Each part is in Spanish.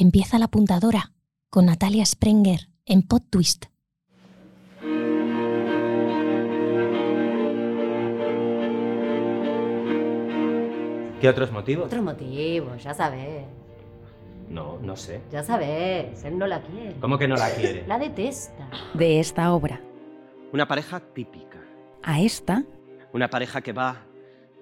que empieza la apuntadora con Natalia Sprenger en Pod Twist. ¿Qué otros motivos? Otros motivos, ya sabes. No, no sé. Ya sabes, él no la quiere. ¿Cómo que no la quiere? La detesta. De esta obra Una pareja típica. a esta, Una pareja que va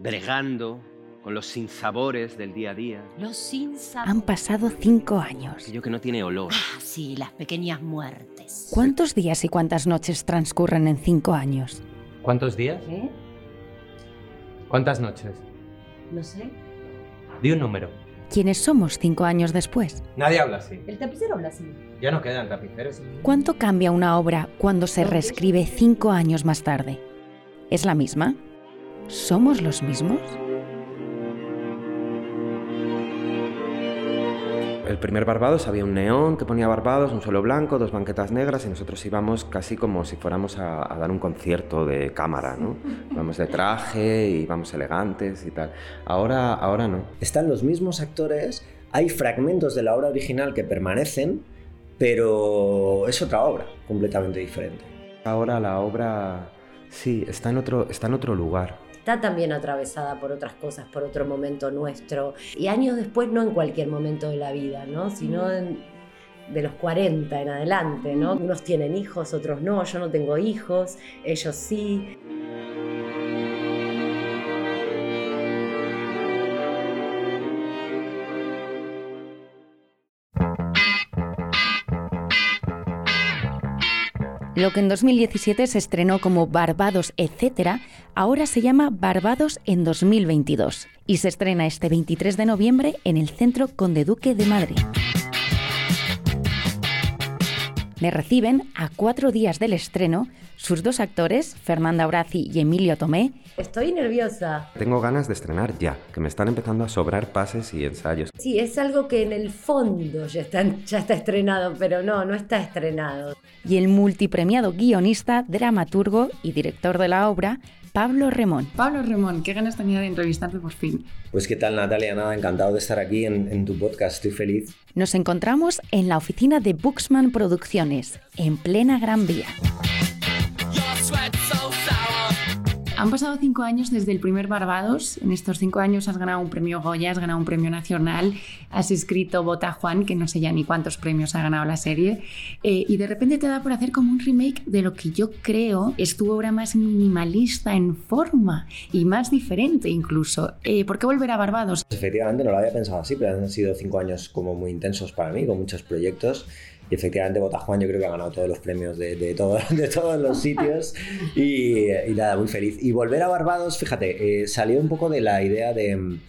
bregando con los sinsabores del día a día. Los sin han pasado cinco años. Aquello que no tiene olor. Ah, sí, las pequeñas muertes. ¿Cuántos días y cuántas noches transcurren en cinco años? ¿Cuántos días? ¿Qué? ¿Cuántas noches? No sé. Di un número. ¿Quiénes somos cinco años después? Nadie habla así. El tapicero habla así. Ya no quedan tapiceros. ¿Cuánto cambia una obra cuando se reescribe cinco años más tarde? ¿Es la misma? ¿Somos los mismos? El primer Barbados había un neón que ponía Barbados, un suelo blanco, dos banquetas negras y nosotros íbamos casi como si fuéramos a, a dar un concierto de cámara, ¿no? Íbamos de traje, íbamos elegantes y tal. Ahora, ahora no. Están los mismos actores, hay fragmentos de la obra original que permanecen, pero es otra obra completamente diferente. Ahora la obra, sí, está en otro, está en otro lugar. Está también atravesada por otras cosas, por otro momento nuestro. Y años después, no en cualquier momento de la vida, ¿no? Sino en- de los 40 en adelante, ¿no? Unos tienen hijos, otros no. Yo no tengo hijos, ellos sí. Lo que en 2017 se estrenó como Barbados, etc., ahora se llama Barbados en 2022 y se estrena este 23 de noviembre en el Centro Conde Duque de Madrid. Me reciben a cuatro días del estreno sus dos actores, Fernanda Brazi y Emilio Tomé, Estoy nerviosa. Tengo ganas de estrenar ya, que me están empezando a sobrar pases y ensayos. Sí, es algo que en el fondo ya está, ya está estrenado, pero no, no está estrenado. y el multipremiado guionista, dramaturgo y director de la obra, Pablo Remón. Pablo Remón, qué ganas tenía de entrevistarte por fin. Pues qué tal Natalia, nada, encantado de estar aquí en, en tu podcast, estoy feliz. Nos encontramos en la oficina de Buxman Producciones, en plena Gran Vía. Han pasado cinco años desde el primer Barbados. En estos cinco años has ganado un premio Goya, has ganado un premio nacional, has escrito Bota Juan, que no sé ya ni cuántos premios ha ganado la serie. eh, y de repente te da por hacer como un remake de lo que yo creo es tu obra más minimalista en forma y más diferente incluso. Eh, ¿Por qué volver a Barbados? Efectivamente, no lo había pensado así, pero han sido cinco años como muy intensos para mí, con muchos proyectos. Y efectivamente, Botajuan yo creo que ha ganado todos los premios de, de, todo- de todos los sitios. Y, y nada, muy feliz. Y volver a Barbados, fíjate, eh, salió un poco de la idea de, mm,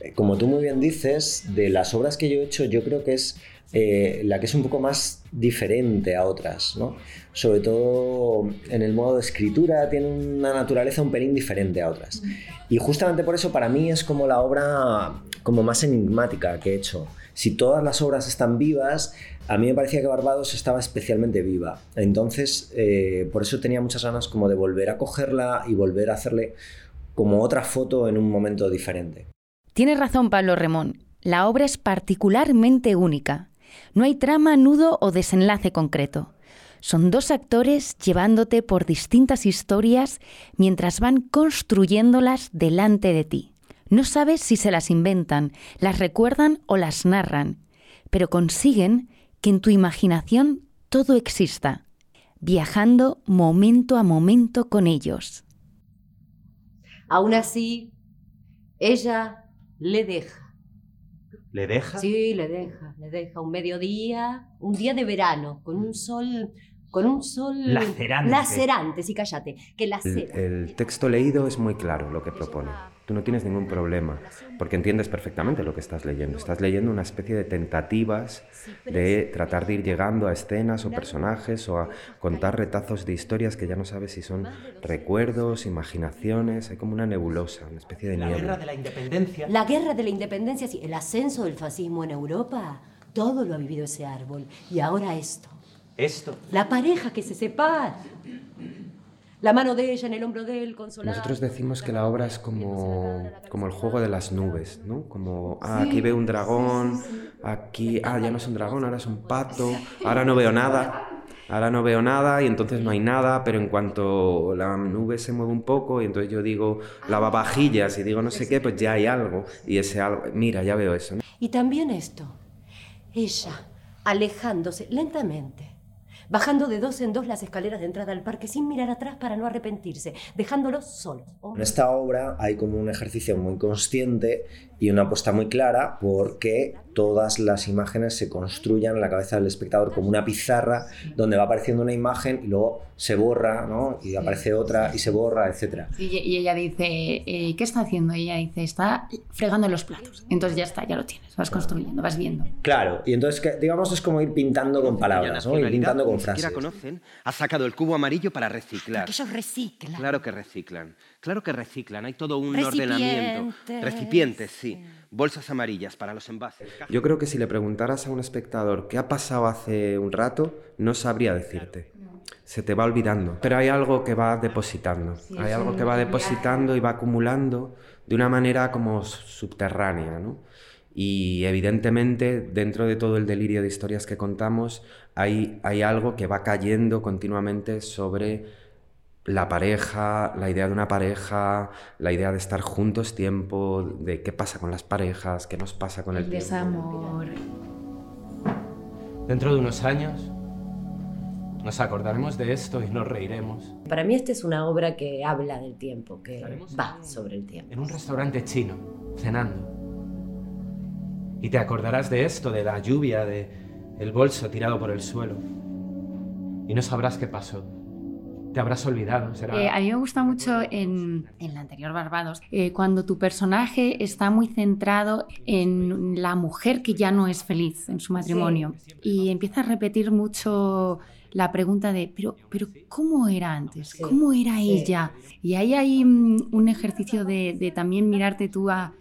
eh, como tú muy bien dices, de las obras que yo he hecho, yo creo que es eh, la que es un poco más diferente a otras, ¿no? Sobre todo en el modo de escritura, tiene una naturaleza un pelín diferente a otras. Y justamente por eso para mí es como la obra como más enigmática que he hecho. Si todas las obras están vivas, a mí me parecía que Barbados estaba especialmente viva. Entonces, eh, por eso tenía muchas ganas como de volver a cogerla y volver a hacerle como otra foto en un momento diferente. Tienes razón, Pablo Remón. La obra es particularmente única. No hay trama, nudo o desenlace concreto. Son dos actores llevándote por distintas historias mientras van construyéndolas delante de ti. No sabes si se las inventan, las recuerdan o las narran, pero consiguen que en tu imaginación todo exista, viajando momento a momento con ellos. Aún así, ella le deja. ¿Le deja? Sí, le deja, le deja un mediodía, un día de verano, con un sol, con un sol Lacerante. lacerante, sí, cállate, que El, lacera. el texto leído es muy claro lo que propone. Tú no tienes ningún problema, porque entiendes perfectamente lo que estás leyendo. Estás leyendo una especie de tentativas de tratar de ir llegando a escenas o personajes o a contar retazos de historias que ya no sabes si son recuerdos, imaginaciones, hay como una nebulosa, una especie de La guerra niebla. de la independencia. La guerra de la independencia, sí, el ascenso del fascismo en Europa, todo lo ha vivido ese árbol. Y ahora esto, Esto. la pareja que se separa. La mano de ella en el hombro de él, consolando. Nosotros decimos que la obra es como, como el juego de las nubes, ¿no? Como, ah, aquí veo un dragón, aquí, ah, ya no es un dragón, ahora es un pato, ahora no veo nada. Ahora no veo nada y entonces no hay nada, pero en cuanto la nube se mueve un poco y entonces yo digo lavavajillas y digo no sé qué, pues ya hay algo. Y ese algo, mira, ya veo eso. Y también esto, ella alejándose lentamente, bajando de dos en dos las escaleras de entrada al parque sin mirar atrás para no arrepentirse, dejándolos solos. En esta obra hay como un ejercicio muy consciente y una apuesta muy clara porque todas las imágenes se construyan en la cabeza del espectador como una pizarra donde va apareciendo una imagen y luego se borra, ¿no? Y aparece otra y se borra, etc. Y, ella dice, eh, ¿qué está haciendo? Y ella dice, está fregando los platos. Entonces ya está, ya lo tienes, vas construyendo, vas viendo. Claro, y entonces, digamos, es como ir pintando con palabras, ¿no? Ir pintando con frases. conocen, ha sacado el cubo amarillo para reciclar. Porque ellos reciclan. Claro que reciclan. Claro que reciclan, hay todo un ordenamiento. Recipientes, sí. Bolsas amarillas para los envases. Yo creo que si le preguntaras a un espectador qué ha pasado hace un rato, no sabría decirte. Se te va olvidando. Pero hay algo que va depositando. Hay algo que va depositando y va acumulando de una manera como subterránea, ¿no? Y evidentemente, dentro de todo el delirio de historias que contamos, hay, hay algo que va cayendo continuamente sobre la pareja, la idea de una pareja, la idea de estar juntos tiempo, de qué pasa con las parejas, qué nos pasa con el, el desamor. Dentro de unos años nos acordaremos de esto y nos reiremos. Para mí esta es una obra que habla del tiempo, que va sobre el tiempo. En un restaurante chino, cenando. Y te acordarás de esto, de la lluvia, de el bolso tirado por el suelo. Y no sabrás qué pasó te habrás olvidado. Eh, a mí me gusta mucho en, en la anterior Barbados, eh, cuando tu personaje está muy centrado en la mujer que ya no es feliz en su matrimonio y empieza a repetir mucho la pregunta de, pero, pero ¿cómo era antes? ¿Cómo era ella? Y ahí hay mm, un ejercicio de, de también mirarte tú a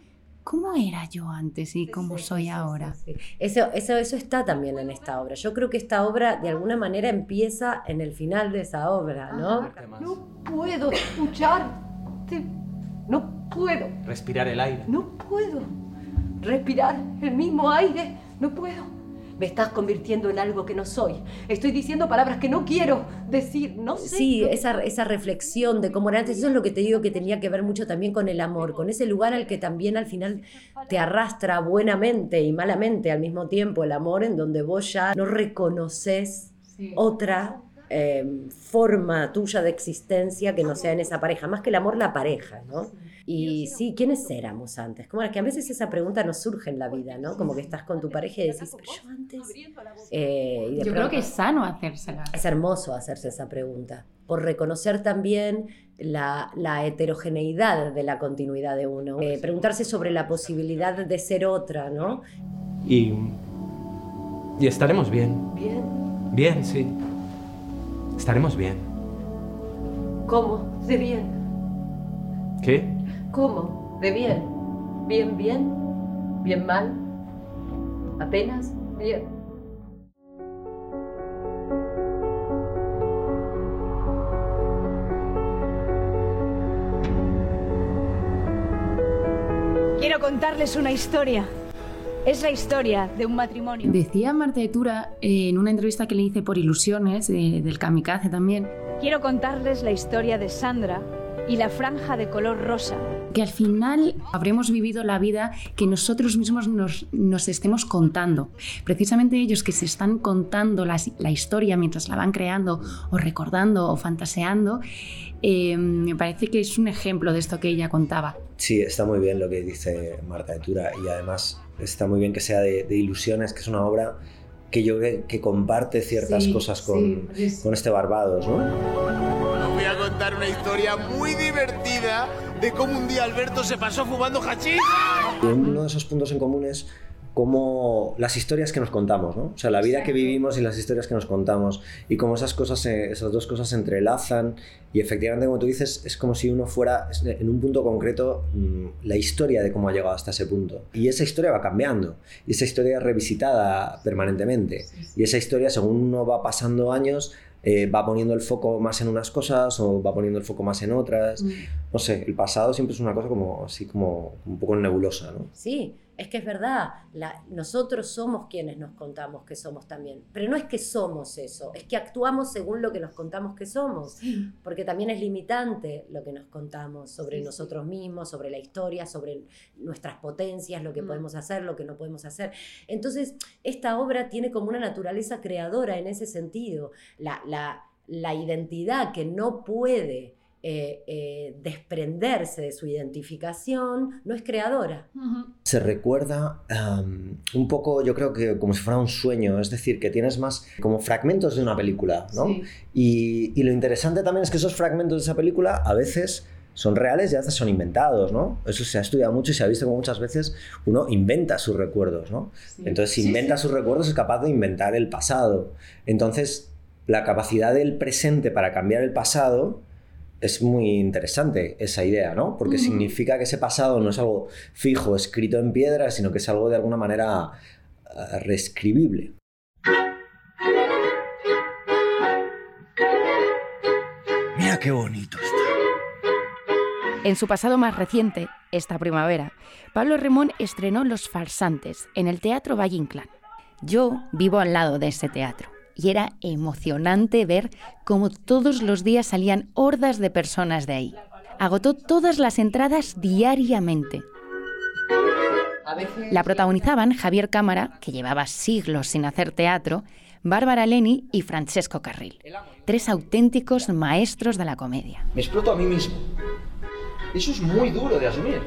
¿cómo era yo antes y cómo soy ahora? eso, eso, eso está también en esta obra. Yo creo que esta obra de alguna manera empieza en el final de esa obra, ¿no? Ah, no puedo escucharte, no puedo. Respirar el aire. No puedo. Respirar el mismo aire, no puedo. Me estás convirtiendo en algo que no soy. Estoy diciendo palabras que no quiero decir, no sé. Sí, esa, esa reflexión de cómo era antes, eso es lo que te digo que tenía que ver mucho también con el amor, con ese lugar al que también al final te arrastra buenamente y malamente al mismo tiempo el amor, en donde vos ya no reconoces otra em, forma tuya de existencia que no sea en esa pareja, más que el amor, la pareja, ¿no? Y sí, ¿quiénes éramos antes? Como que a veces esa pregunta nos surge en la vida, ¿no? Como que estás con tu pareja y decís, pero yo antes... Eh, yo creo que es sano hacérsela. Es hermoso hacerse esa pregunta, por reconocer también la, la heterogeneidad de la continuidad de uno. Eh, preguntarse sobre la posibilidad de ser otra, ¿no? Y, y estaremos bien. ¿Bien? Bien, sí. Estaremos bien. ¿Cómo? ¿De bien? ¿Qué? ¿Cómo? ¿De bien? ¿Bien, bien? ¿Bien mal? ¿Apenas? Bien. Quiero contarles una historia. Es la historia de un matrimonio. Decía Marta Etura en una entrevista que le hice por Ilusiones, del Kamikaze también. Quiero contarles la historia de Sandra, y la franja de color rosa. Que al final habremos vivido la vida que nosotros mismos nos, nos estemos contando. Precisamente ellos que se están contando la, la historia mientras la van creando o recordando o fantaseando, eh, me parece que es un ejemplo de esto que ella contaba. Sí, está muy bien lo que dice Marta de Tura y además está muy bien que sea de, de ilusiones, que es una obra que yo creo que comparte ciertas cosas con, con este Barbados, ¿no? voy a contar una historia muy divertida de cómo un día Alberto se pasó fumando hachís. Uno de esos puntos en común es como las historias que nos contamos, ¿no? O sea, la vida que vivimos y las historias que nos contamos y cómo esas cosas, esas dos cosas se entrelazan y efectivamente, como tú dices, es como si uno fuera en un punto concreto mm, la historia de cómo ha llegado hasta ese punto. Y esa historia va cambiando y esa historia es revisitada permanentemente y esa historia, según uno va pasando años, eh, va poniendo el foco más en unas cosas o va poniendo el foco más en otras. Mm. No sé, el pasado siempre es una cosa como así como un poco nebulosa, ¿no? Sí, es que es verdad, nosotros somos quienes nos contamos que somos también, pero no es que somos eso, es que actuamos según lo que nos contamos que somos, porque también es limitante lo que nos contamos sobre nosotros mismos, sobre la historia, sobre nuestras potencias, lo que mm. podemos hacer, lo que no podemos hacer. Entonces, esta obra tiene como una naturaleza creadora en ese sentido, la, la identidad que no puede eh, eh, desprenderse de su identificación, no es creadora. Se recuerda un poco, yo creo que como si fuera un sueño, es decir, que tienes más como fragmentos de una película, ¿no? Y, lo interesante también es que esos fragmentos de esa película a veces son reales y a veces son inventados, ¿no? Eso se ha estudiado mucho y se ha visto como muchas veces uno inventa sus recuerdos, ¿no? Entonces, si inventa sus recuerdos es capaz de inventar el pasado. Entonces, la capacidad del presente para cambiar el pasado es muy interesante esa idea, ¿no? Porque significa que ese pasado no es algo fijo, escrito en piedra, sino que es algo de alguna manera uh, reescribible. Mira qué bonito está. En su pasado más reciente, esta primavera, Pablo Remón estrenó Los Farsantes en el Teatro Valle Inclán. Yo vivo al lado de ese teatro y era emocionante ver cómo todos los días salían hordas de personas de ahí. Agotó todas las entradas diariamente. La protagonizaban Javier Cámara, que llevaba siglos sin hacer teatro, Bárbara Leni y Francesco Carril, tres auténticos maestros de la comedia. Me exploto a mí mismo. Eso es muy duro de asumir.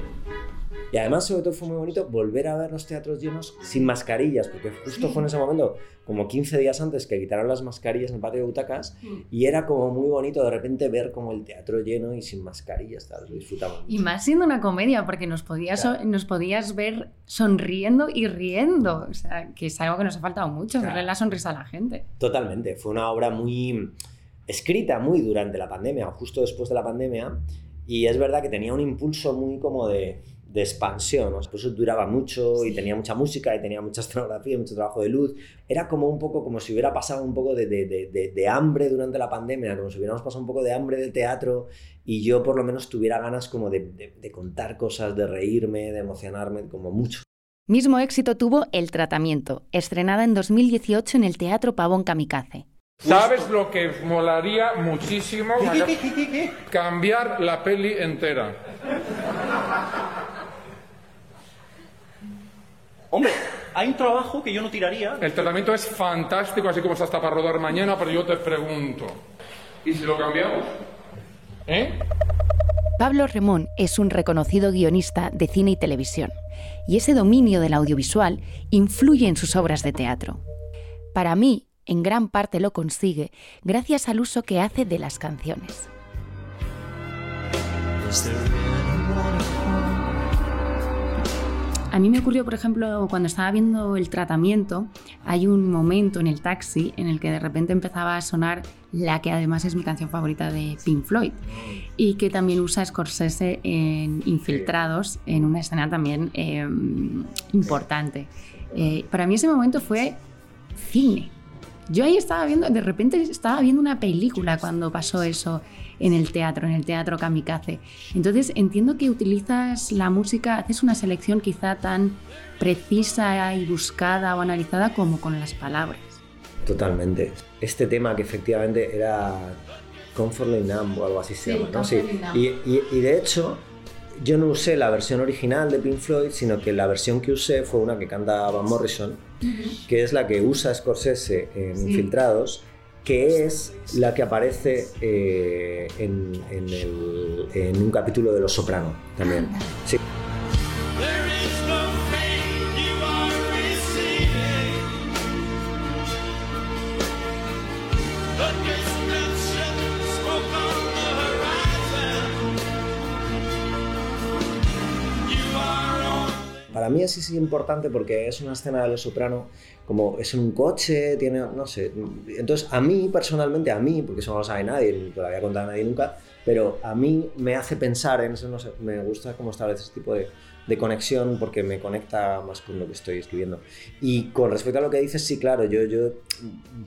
Y además, sobre todo, fue muy bonito volver a ver los teatros llenos sin mascarillas, porque justo fue en ese momento, como 15 días antes, que quitaron las mascarillas en el patio de butacas, mm. y era como muy bonito de repente ver como el teatro lleno y sin mascarillas, tal, lo disfrutamos. Y más siendo una comedia, porque nos podías, nos podías ver sonriendo y riendo, o sea, que es algo que nos ha faltado mucho, verle la sonrisa a la gente. Totalmente, fue una obra muy escrita muy durante la pandemia, justo después de la pandemia, y es verdad que tenía un impulso muy como de de expansión, ¿no? por eso duraba mucho y tenía mucha música y tenía mucha escenografía, mucho trabajo de luz. Era como un poco como si hubiera pasado un poco de, de, de, hambre durante la pandemia, como si hubiéramos pasado un poco de hambre del teatro y yo por lo menos tuviera ganas como de, contar cosas, de reírme, de emocionarme, como mucho. Mismo éxito tuvo El Tratamiento, estrenada en 2018 en el Teatro Pavón Kamikaze. ¿Sabes lo que molaría muchísimo? Cambiar la peli entera. Hombre, hay un trabajo que yo no tiraría. El tratamiento es fantástico, así como está hasta para rodar mañana, pero yo te pregunto, ¿y si lo cambiamos? ¿Eh? Pablo Remón es un reconocido guionista de cine y televisión, y ese dominio del audiovisual influye en sus obras de teatro. Para mí, en gran parte lo consigue gracias al uso que hace de las canciones. A mí me ocurrió, por ejemplo, cuando estaba viendo el tratamiento, hay un momento en el taxi en el que de repente empezaba a sonar la que además es mi canción favorita de Pink Floyd y que también usa Scorsese en Infiltrados, en una escena también em, importante. Eh, para mí ese momento fue cine. Yo ahí estaba viendo, de repente estaba viendo una película cuando pasó eso en el teatro, en el teatro kamikaze. Entonces entiendo que utilizas la música, haces una selección quizá tan precisa y buscada o analizada como con las palabras. Totalmente. Este tema que efectivamente era Comfortably Numb o algo así se llama, ¿no? Sí. Y, y, de hecho, yo no usé la versión original de Pink Floyd, sino que la versión que usé fue una que canta Van Morrison, que es la que usa Scorsese en Infiltrados que es la que aparece eh, en, en, un capítulo de Los Soprano también. Sí. Es sí importante porque es una escena de Los Soprano como es un coche, tiene, no sé. Entonces, a mí personalmente, a mí, porque eso no lo sabe nadie, ni lo había contado a nadie nunca, pero a mí me hace pensar en eso, no sé, me gusta cómo establece ese tipo de, de, conexión porque me conecta más con lo que estoy escribiendo. Y con respecto a lo que dices, sí, claro, yo, yo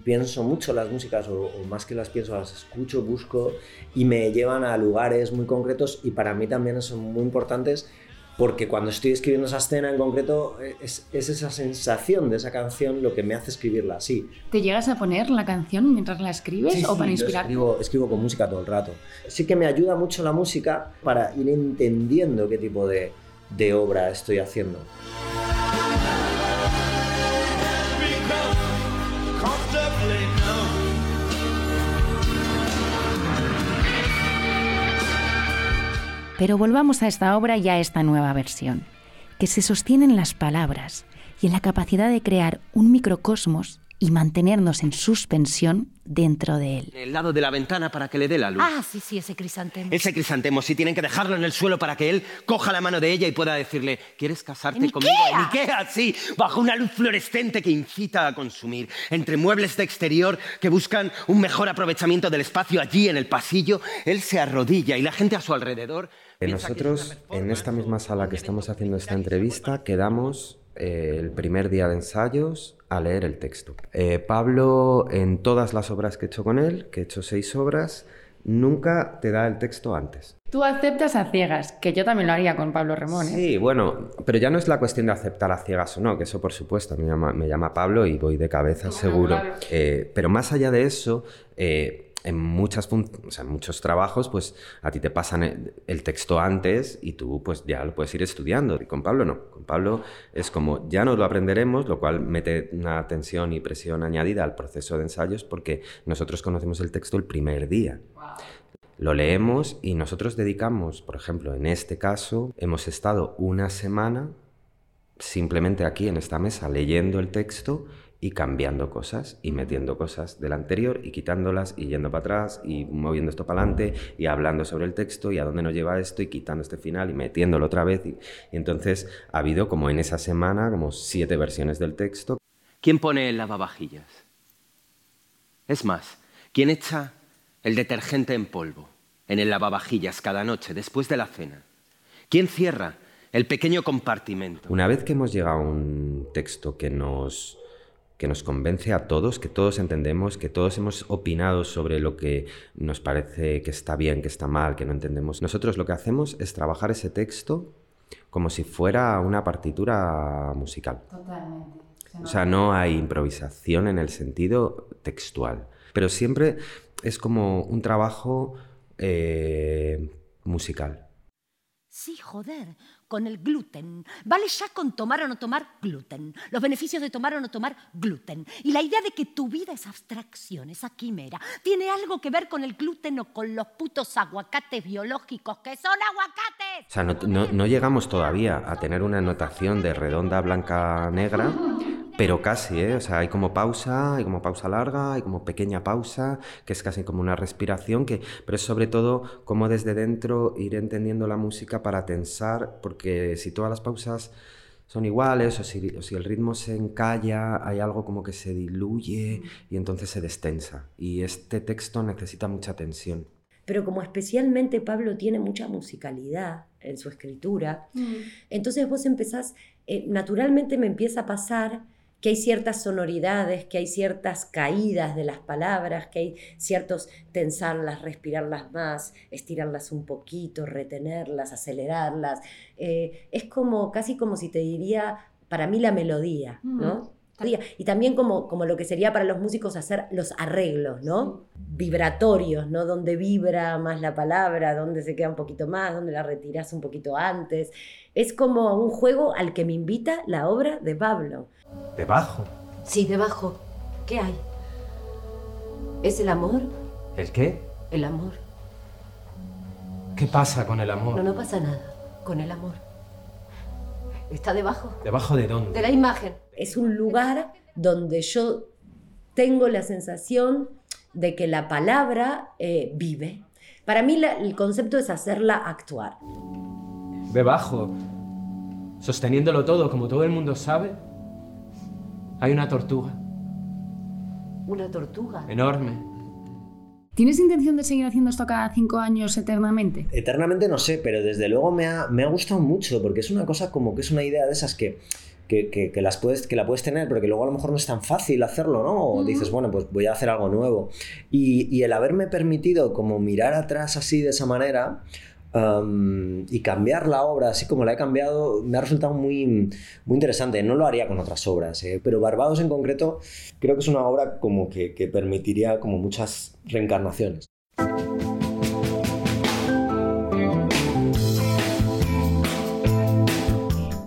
pienso mucho las músicas, o, o más que las pienso, las escucho, busco y me llevan a lugares muy concretos y para mí también son muy importantes porque cuando estoy escribiendo esa escena en concreto es, esa sensación de esa canción lo que me hace escribirla así. ¿Te llegas a poner la canción mientras la escribes o para inspirar? Escribo, escribo, con música todo el rato. Sí que me ayuda mucho la música para ir entendiendo qué tipo de, de obra estoy haciendo. Pero volvamos a esta obra y a esta nueva versión, que se sostiene en las palabras y en la capacidad de crear un microcosmos y mantenernos en suspensión dentro de él. El lado de la ventana para que le dé la luz. Ah, sí, sí, ese crisantemo. Ese crisantemo, sí, tienen que dejarlo en el suelo para que él coja la mano de ella y pueda decirle, ¿quieres casarte conmigo? En Ikea, sí, bajo una luz fluorescente que incita a consumir, entre muebles de exterior que buscan un mejor aprovechamiento del espacio allí en el pasillo, él se arrodilla y la gente a su alrededor nosotros, en esta misma sala que estamos haciendo esta entrevista, quedamos eh, el primer día de ensayos a leer el texto. Eh, Pablo, en todas las obras que he hecho con él, que he hecho seis obras, nunca te da el texto antes. Tú aceptas a ciegas, que yo también lo haría con Pablo Remón. ¿eh? Sí, bueno, pero ya no es la cuestión de aceptar a ciegas o no, que eso por supuesto, me llama, me llama Pablo y voy de cabeza seguro. pero más allá de eso, en, muchas en muchos trabajos, pues a ti te pasan el, texto antes y tú pues ya lo puedes ir estudiando. Y con Pablo no. Con Pablo es como ya nos lo aprenderemos, lo cual mete una tensión y presión añadida al proceso de ensayos porque nosotros conocemos el texto el primer día. Lo leemos y nosotros dedicamos, por ejemplo, en este caso, hemos estado una semana simplemente aquí en esta mesa leyendo el texto y cambiando cosas y metiendo cosas del anterior y quitándolas y yendo para atrás y moviendo esto para adelante y hablando sobre el texto y a dónde nos lleva esto y quitando este final y metiéndolo otra vez. Y, entonces ha habido como en esa semana como siete versiones del texto. ¿Quién pone el lavavajillas? Es más, ¿quién echa el detergente en polvo en el lavavajillas cada noche después de la cena? ¿Quién cierra el pequeño compartimento? Una vez que hemos llegado a un texto que nos que nos convence a todos, que todos entendemos, que todos hemos opinado sobre lo que nos parece que está bien, que está mal, que no entendemos. Nosotros lo que hacemos es trabajar ese texto como si fuera una partitura musical. Totalmente. O sea, no hay improvisación en el sentido textual, pero siempre es como un trabajo eh, musical. Sí, joder, con el gluten. Vale ya con tomar o no tomar gluten. Los beneficios de tomar o no tomar gluten. Y la idea de que tu vida es abstracción, esa quimera, tiene algo que ver con el gluten o con los putos aguacates biológicos que son aguacates. O sea, no, llegamos todavía a tener una notación de redonda, blanca, negra pero casi, ¿eh? O sea, hay como pausa, hay como pausa larga, hay como pequeña pausa, que es casi como una respiración, que, pero es sobre todo como desde dentro ir entendiendo la música para tensar, porque si todas las pausas son iguales o si, o si, el ritmo se encalla, hay algo como que se diluye y entonces se destensa. Y este texto necesita mucha tensión. Pero como especialmente Pablo tiene mucha musicalidad en su escritura, mm. entonces vos empezás, eh, naturalmente me empieza a pasar que hay ciertas sonoridades, que hay ciertas caídas de las palabras, que hay ciertos tensarlas, respirarlas más, estirarlas un poquito, retenerlas, acelerarlas. Eh, es como, casi como si te diría, para mí la melodía, ¿no? Y también como, como lo que sería para los músicos hacer los arreglos, ¿no? Vibratorios, ¿no? Donde vibra más la palabra, donde se queda un poquito más, donde la retiras un poquito antes. Es como un juego al que me invita la obra de Pablo. ¿Debajo? Sí, debajo. ¿Qué hay? ¿Es el amor? ¿El qué? El amor. ¿Qué pasa con el amor? No, no pasa nada con el amor. Está debajo. ¿Debajo de dónde? De la imagen. Es un lugar donde yo tengo la sensación de que la palabra eh, vive. Para mí el concepto es hacerla actuar. Debajo, sosteniéndolo todo, como todo el mundo sabe, hay una tortuga. ¿Una tortuga? Enorme. ¿Tienes intención de seguir haciendo esto cada cinco años eternamente? Eternamente no sé, pero desde luego me ha, me ha gustado mucho porque es una cosa como que es una idea de esas que, que, que, las puedes, que la puedes tener, pero que luego a lo mejor no es tan fácil hacerlo, ¿no? O dices, bueno, pues voy a hacer algo nuevo. Y, y, el haberme permitido como mirar atrás así de esa manera, um, y cambiar la obra así como la he cambiado me ha resultado muy, muy interesante. No lo haría con otras obras, ¿eh? pero Barbados en concreto creo que es una obra como que, que permitiría como muchas reencarnaciones.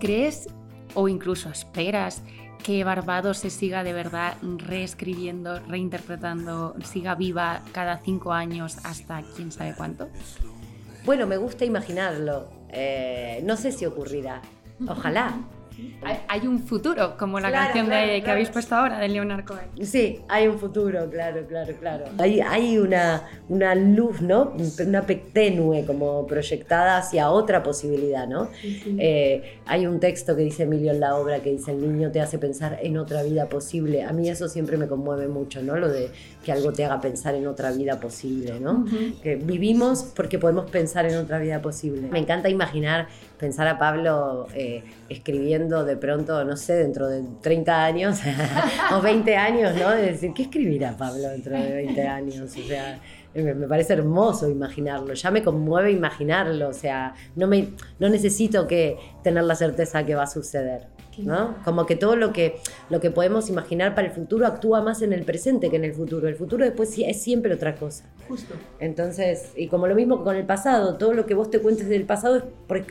¿Crees o incluso esperas que Barbados se siga de verdad reescribiendo, reinterpretando, siga viva cada cinco años hasta quién sabe cuánto? Bueno, me gusta imaginarlo. Eh, no sé si ocurrirá. Ojalá. Hay, un futuro, como la canción de, que habéis puesto ahora de Leonard Cohen. Sí, hay un futuro, claro, claro, claro. Hay, hay una, una luz, ¿no? Una tenue como proyectada hacia otra posibilidad, ¿no? Eh, hay un texto que dice Emilio en la obra que dice el niño te hace pensar en otra vida posible. A mí eso siempre me conmueve mucho, ¿no? Lo de que algo te haga pensar en otra vida posible, ¿no? Que vivimos porque podemos pensar en otra vida posible. Me encanta imaginar pensar a Pablo eh, escribiendo de pronto, no sé, dentro de 30 años o 20 años, ¿no? De decir, ¿qué escribirá Pablo dentro de 20 años? O sea, me parece hermoso imaginarlo, ya me conmueve imaginarlo, o sea, no, me, no necesito que tener la certeza que va a suceder. ¿No? Como que todo lo que, lo que podemos imaginar para el futuro actúa más en el presente que en el futuro. El futuro después es siempre otra cosa. Justo. Entonces, y como lo mismo con el pasado, todo lo que vos te cuentes del pasado es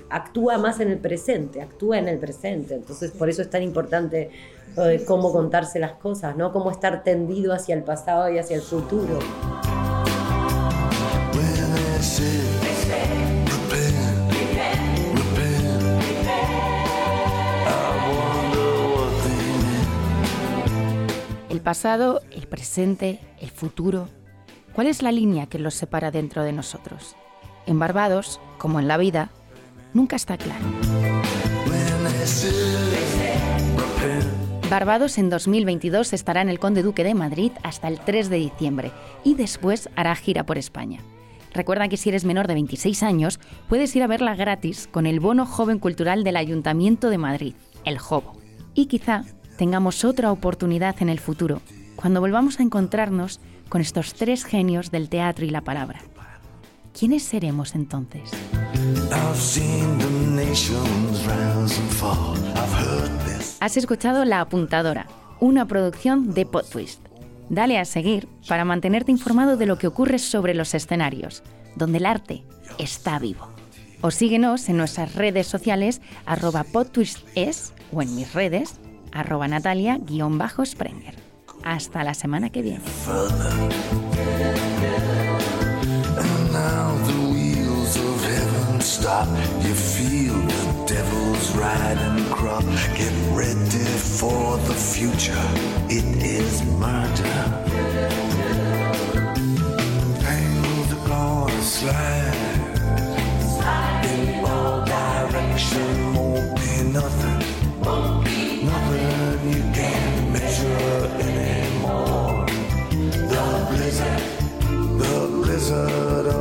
actúa más en el presente, actúa en el presente. Entonces, por eso es tan importante eh, cómo contarse las cosas, ¿no? Cómo estar tendido hacia el pasado y hacia el futuro. Pasado, el presente, el futuro. ¿Cuál es la línea que los separa dentro de nosotros? En Barbados, como en la vida, nunca está claro. Barbados en 2022 estará en el Conde Duque de Madrid hasta el 3 de diciembre y después hará gira por España. Recuerda que si eres menor de 26 años, puedes ir a verla gratis con el bono joven cultural del Ayuntamiento de Madrid, el JOBO. Y quizá tengamos otra oportunidad en el futuro, cuando volvamos a encontrarnos con estos tres genios del teatro y la palabra. ¿Quiénes seremos entonces? Has escuchado La Apuntadora, una producción de Podtwist. Dale a seguir para mantenerte informado de lo que ocurre sobre los escenarios, donde el arte está vivo. O síguenos en nuestras redes sociales arroba podtwistes o en mis redes arroba Natalia-Sprenger. Hasta la semana que viene. stop. You feel the devil's riding crop. Get ready for the future. It is murder. Angels are gonna slide. In all direction won't be nothing. da, da.